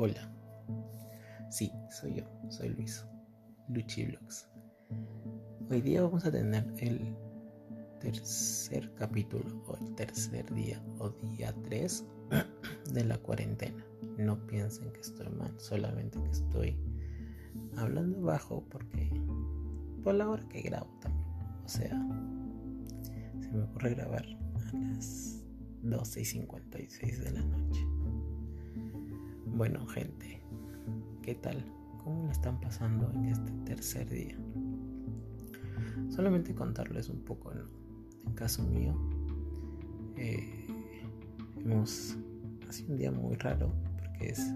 Hola. Sí, soy yo, soy Luis. Luchiblogs. Hoy día vamos a tener el tercer capítulo o el tercer día o día 3 de la cuarentena. No piensen que estoy mal, solamente que estoy hablando bajo porque por la hora que grabo también. O sea, se me ocurre grabar a las 12 y 56 de la noche. Bueno, gente, ¿qué tal? ¿Cómo lo están pasando en este tercer día? Solamente contarles un poco. En caso mío, eh, hemos. Sido un día muy raro porque es.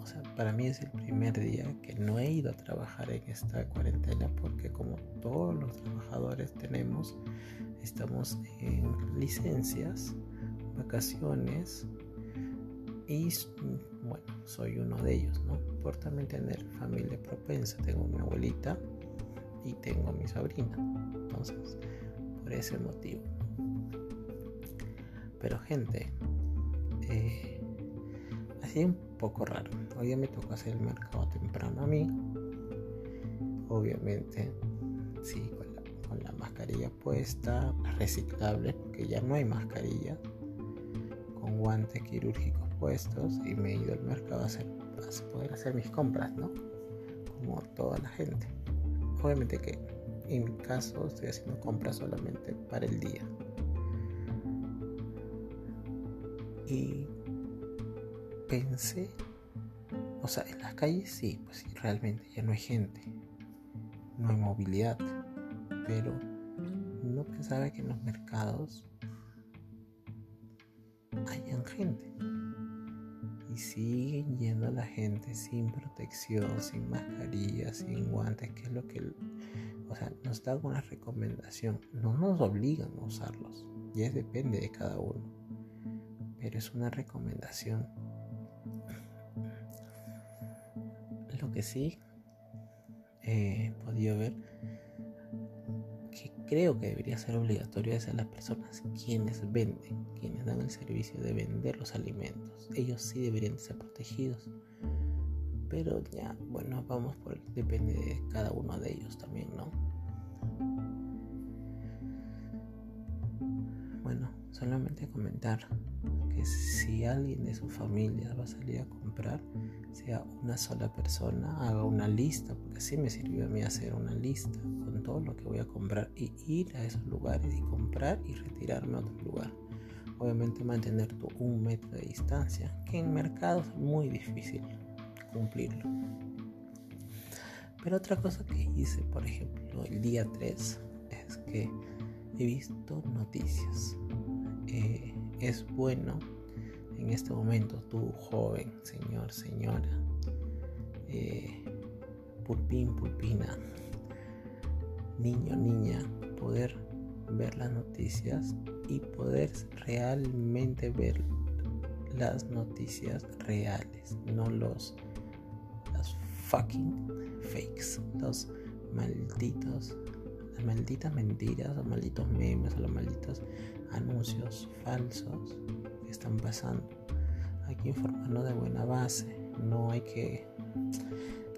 O sea, para mí es el primer día que no he ido a trabajar en esta cuarentena porque, como todos los trabajadores tenemos, estamos en licencias, vacaciones y bueno, soy uno de ellos, ¿no? Por también tener familia propensa, tengo mi abuelita y tengo mi sobrina, entonces por ese motivo. Pero gente, eh, un poco raro. Hoy día me tocó hacer el mercado temprano a mí. Obviamente, sí, con la mascarilla puesta, reciclable, porque ya no hay mascarilla, con guantes quirúrgicos y me he ido al mercado a, hacer, a poder hacer mis compras, ¿no? Como toda la gente. Obviamente que en mi caso estoy haciendo compras solamente para el día. Y pensé, o sea, en las calles sí, pues realmente ya no hay gente, no hay movilidad pero no pensaba que en los mercados hayan gente. Siguen yendo la gente sin protección, sin mascarilla, sin guantes, que es lo que, o sea, nos da una recomendación. No nos obligan a usarlos, ya depende de cada uno. Pero es una recomendación. Lo que sí he podido ver creo que debería ser obligatorio es a las personas quienes venden, quienes dan el servicio de vender los alimentos. Ellos sí deberían ser protegidos. Pero ya, bueno, vamos por depende de cada uno de ellos también, ¿no? Bueno, solamente comentar que si alguien de su familia va a salir a comprar, sea una sola persona, haga una lista, porque así me sirvió a mí hacer una lista con todo lo que voy a comprar y ir a esos lugares y comprar y retirarme a otro lugar. Obviamente mantener tu un metro de distancia, que en mercados es muy difícil cumplirlo. Pero otra cosa que hice, por ejemplo, el día 3, es que he visto noticias. Eh, es bueno en este momento, tú joven, señor, señora, eh, pulpín, pulpina, niño, niña, poder ver las noticias y poder realmente ver las noticias reales, no los las fucking fakes, los malditos, las malditas mentiras, los malditos memes, los malditos anuncios falsos que están pasando. Hay que informarnos de buena base, no hay que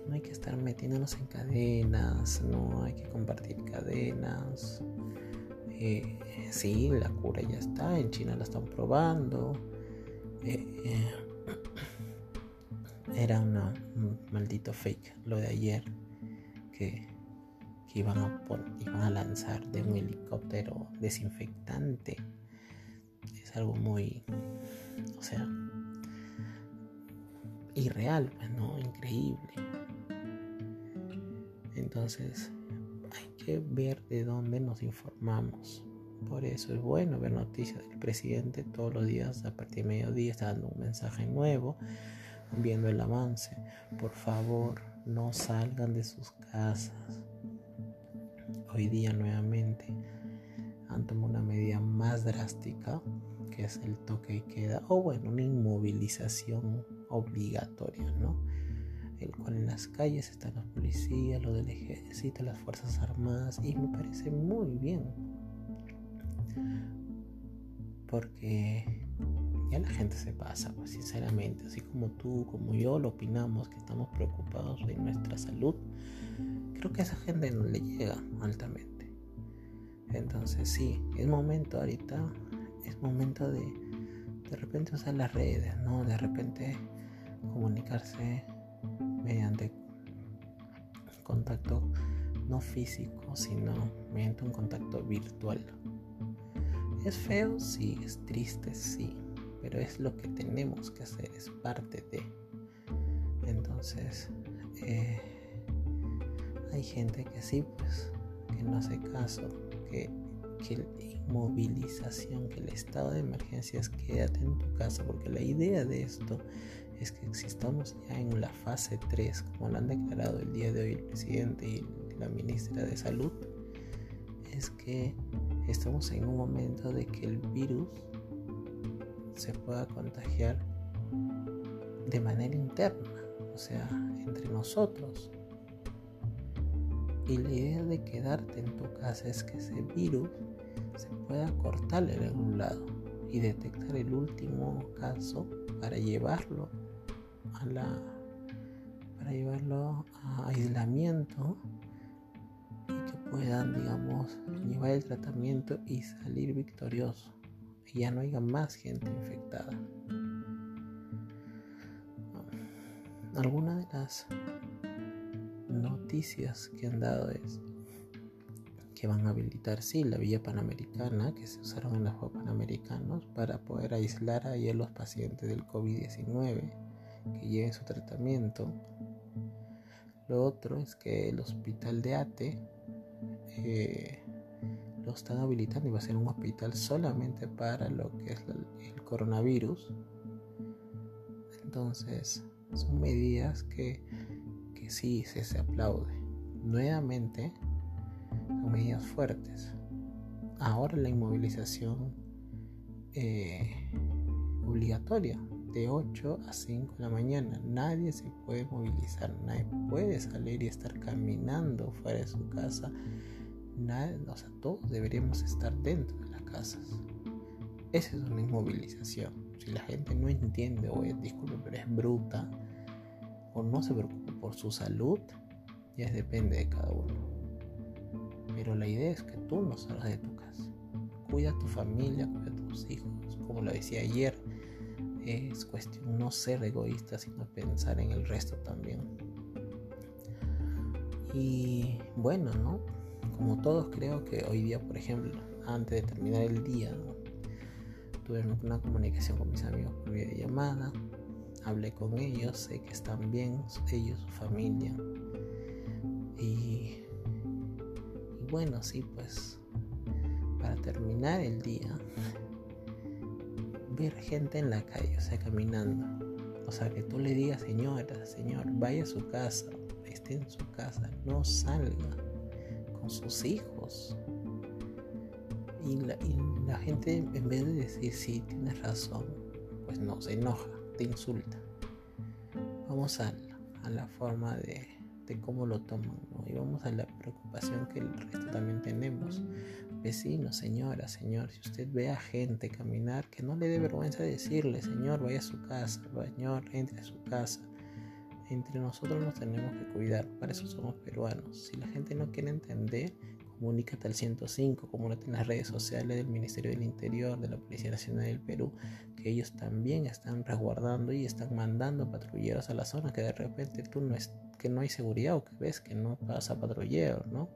no hay que estar metiéndonos en cadenas, no hay que compartir cadenas. Eh, sí, la cura ya está, en China la están probando. Eh, eh, era una, un maldito fake lo de ayer que iban a, iban a lanzar de un helicóptero desinfectante. Es algo muy, o sea, irreal, pues no, increíble. Entonces, hay que ver de dónde nos informamos. Por eso es bueno ver noticias del presidente todos los días a partir de mediodía, está dando un mensaje nuevo, viendo el avance. Por favor, no salgan de sus casas hoy día nuevamente han tomado una medida más drástica, que es el toque y queda, o bueno, una inmovilización obligatoria, ¿no? El cual en las calles están los policías, los del ejército, las fuerzas armadas, y me parece muy bien. Porque ya la gente se pasa, pues sinceramente, así como tú, como yo lo opinamos, que estamos preocupados de nuestra salud, creo que esa gente no le llega altamente. Entonces sí, es momento ahorita, es momento de de repente usar las redes, ¿no? De repente comunicarse mediante contacto no físico, sino mediante un contacto virtual. Es feo, sí, es triste, sí, pero es lo que tenemos que hacer, es parte de. Entonces, eh, hay gente que sí, pues, que no hace caso, que, que inmovilización, que el estado de emergencia es quédate en tu casa, porque la idea de esto es que si estamos ya en la fase 3, como lo han declarado el día de hoy el presidente y la ministra de Salud, es que estamos en un momento de que el virus se pueda contagiar de manera interna, o sea, entre nosotros. Y la idea de quedarte en tu casa es que ese virus se pueda cortar en algún lado y detectar el último caso para llevarlo a la para llevarlo a aislamiento y que puedan digamos llevar el tratamiento y salir victorioso y ya no haya más gente infectada. Alguna de las noticias que han dado es que van a habilitar, sí, la vía panamericana que se usaron en los Juegos Panamericanos para poder aislar ahí a los pacientes del COVID-19 que lleven su tratamiento. Lo otro es que el hospital de ATE eh, lo están habilitando y va a ser un hospital solamente para lo que es el coronavirus. Entonces, son medidas que, que sí se, se aplaude. Nuevamente, son medidas fuertes. Ahora la inmovilización eh, obligatoria de 8 a 5 de la mañana. Nadie se puede movilizar, nadie puede salir y estar caminando fuera de su casa. Nadie, o sea, todos deberíamos estar dentro de las casas. Esa es una inmovilización. Si la gente no entiende o es, disculpe, pero es bruta o no se preocupa por su salud, ya depende de cada uno. Pero la idea es que tú no salgas de tu casa. Cuida a tu familia, cuida a tus hijos. Como lo decía ayer, es cuestión no ser egoísta, sino pensar en el resto también. Y bueno, ¿no? Como todos creo que hoy día, por ejemplo, antes de terminar el día, tuve una comunicación con mis amigos por videollamada, hablé con ellos, sé que están bien, ellos, su familia. Y bueno, sí, pues para terminar el día, ver gente en la calle, o sea, caminando. O sea, que tú le digas, señora, señor, vaya a su casa, esté en su casa, no salga con sus hijos. Y la, gente, en vez de decir, sí, tienes razón, pues no, se enoja, te insulta. Vamos a la forma de, de cómo lo toman, Y vamos a la preocupación que el resto también tenemos. Vecinos, señora, señor, si usted ve a gente caminar, que no le dé vergüenza decirle, señor, vaya a su casa, señor, entre a su casa. Entre nosotros nos tenemos que cuidar, para eso somos peruanos. Si la gente no quiere entender, comunícate al 105, comunícate en las redes sociales del Ministerio del Interior, de la Policía Nacional del Perú, que ellos también están resguardando y están mandando patrulleros a la zona, que de repente tú no, es, que no hay seguridad o que ves que no pasa patrullero, ¿no?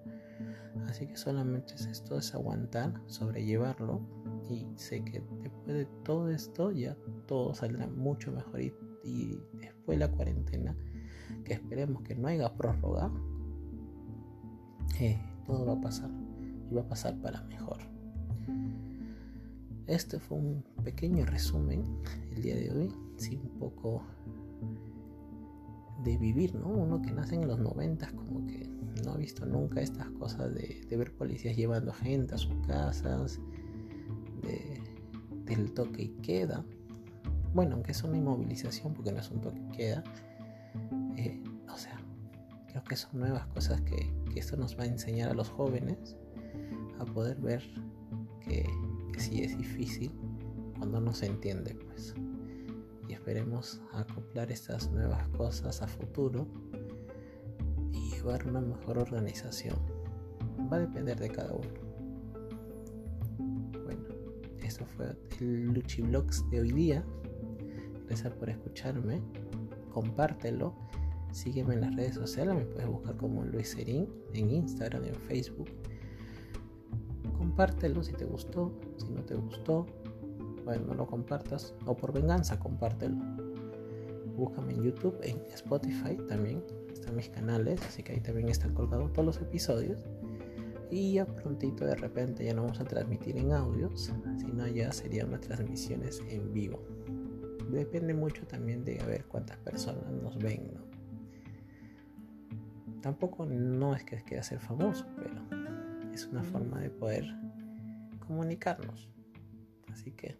Así que solamente es esto, es aguantar, sobrellevarlo y sé que después de todo esto ya todo saldrá mucho mejor y, y después de la cuarentena, que esperemos que no haya prórroga, eh, todo va a pasar y va a pasar para mejor. Este fue un pequeño resumen el día de hoy, sí, un poco de vivir, ¿no? Uno que nace en los noventas como que no ha visto nunca estas cosas de, ver policías llevando gente a sus casas, del toque y queda. Bueno, aunque es una inmovilización porque no es un toque y queda, eh, o sea, creo que son nuevas cosas que, esto nos va a enseñar a los jóvenes a poder ver que, que sí es difícil cuando no se entiende, pues. Y esperemos acoplar estas nuevas cosas a futuro y llevar una mejor organización. Va a depender de cada uno. Bueno, esto fue el Luchi Vlogs de hoy día. Gracias por escucharme. Compártelo. Sígueme en las redes sociales. Me puedes buscar como Luis Serín en Instagram, en Facebook. Compártelo si te gustó. Si no te gustó, bueno, no lo compartas. O por venganza, compártelo. Búscame en YouTube, en Spotify también. Están mis canales, así que ahí también están colgados todos los episodios. Y ya prontito de repente ya no vamos a transmitir en audios, sino ya serían las transmisiones en vivo depende mucho también de a ver cuántas personas nos ven, ¿no? Tampoco no es que quiera ser famoso, pero es una forma de poder comunicarnos. Así que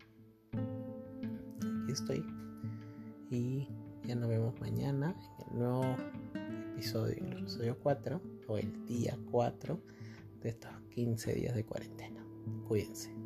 aquí estoy. Y ya nos vemos mañana en el nuevo episodio, el episodio 4 o el día 4 de estos 15 días de cuarentena. Cuídense.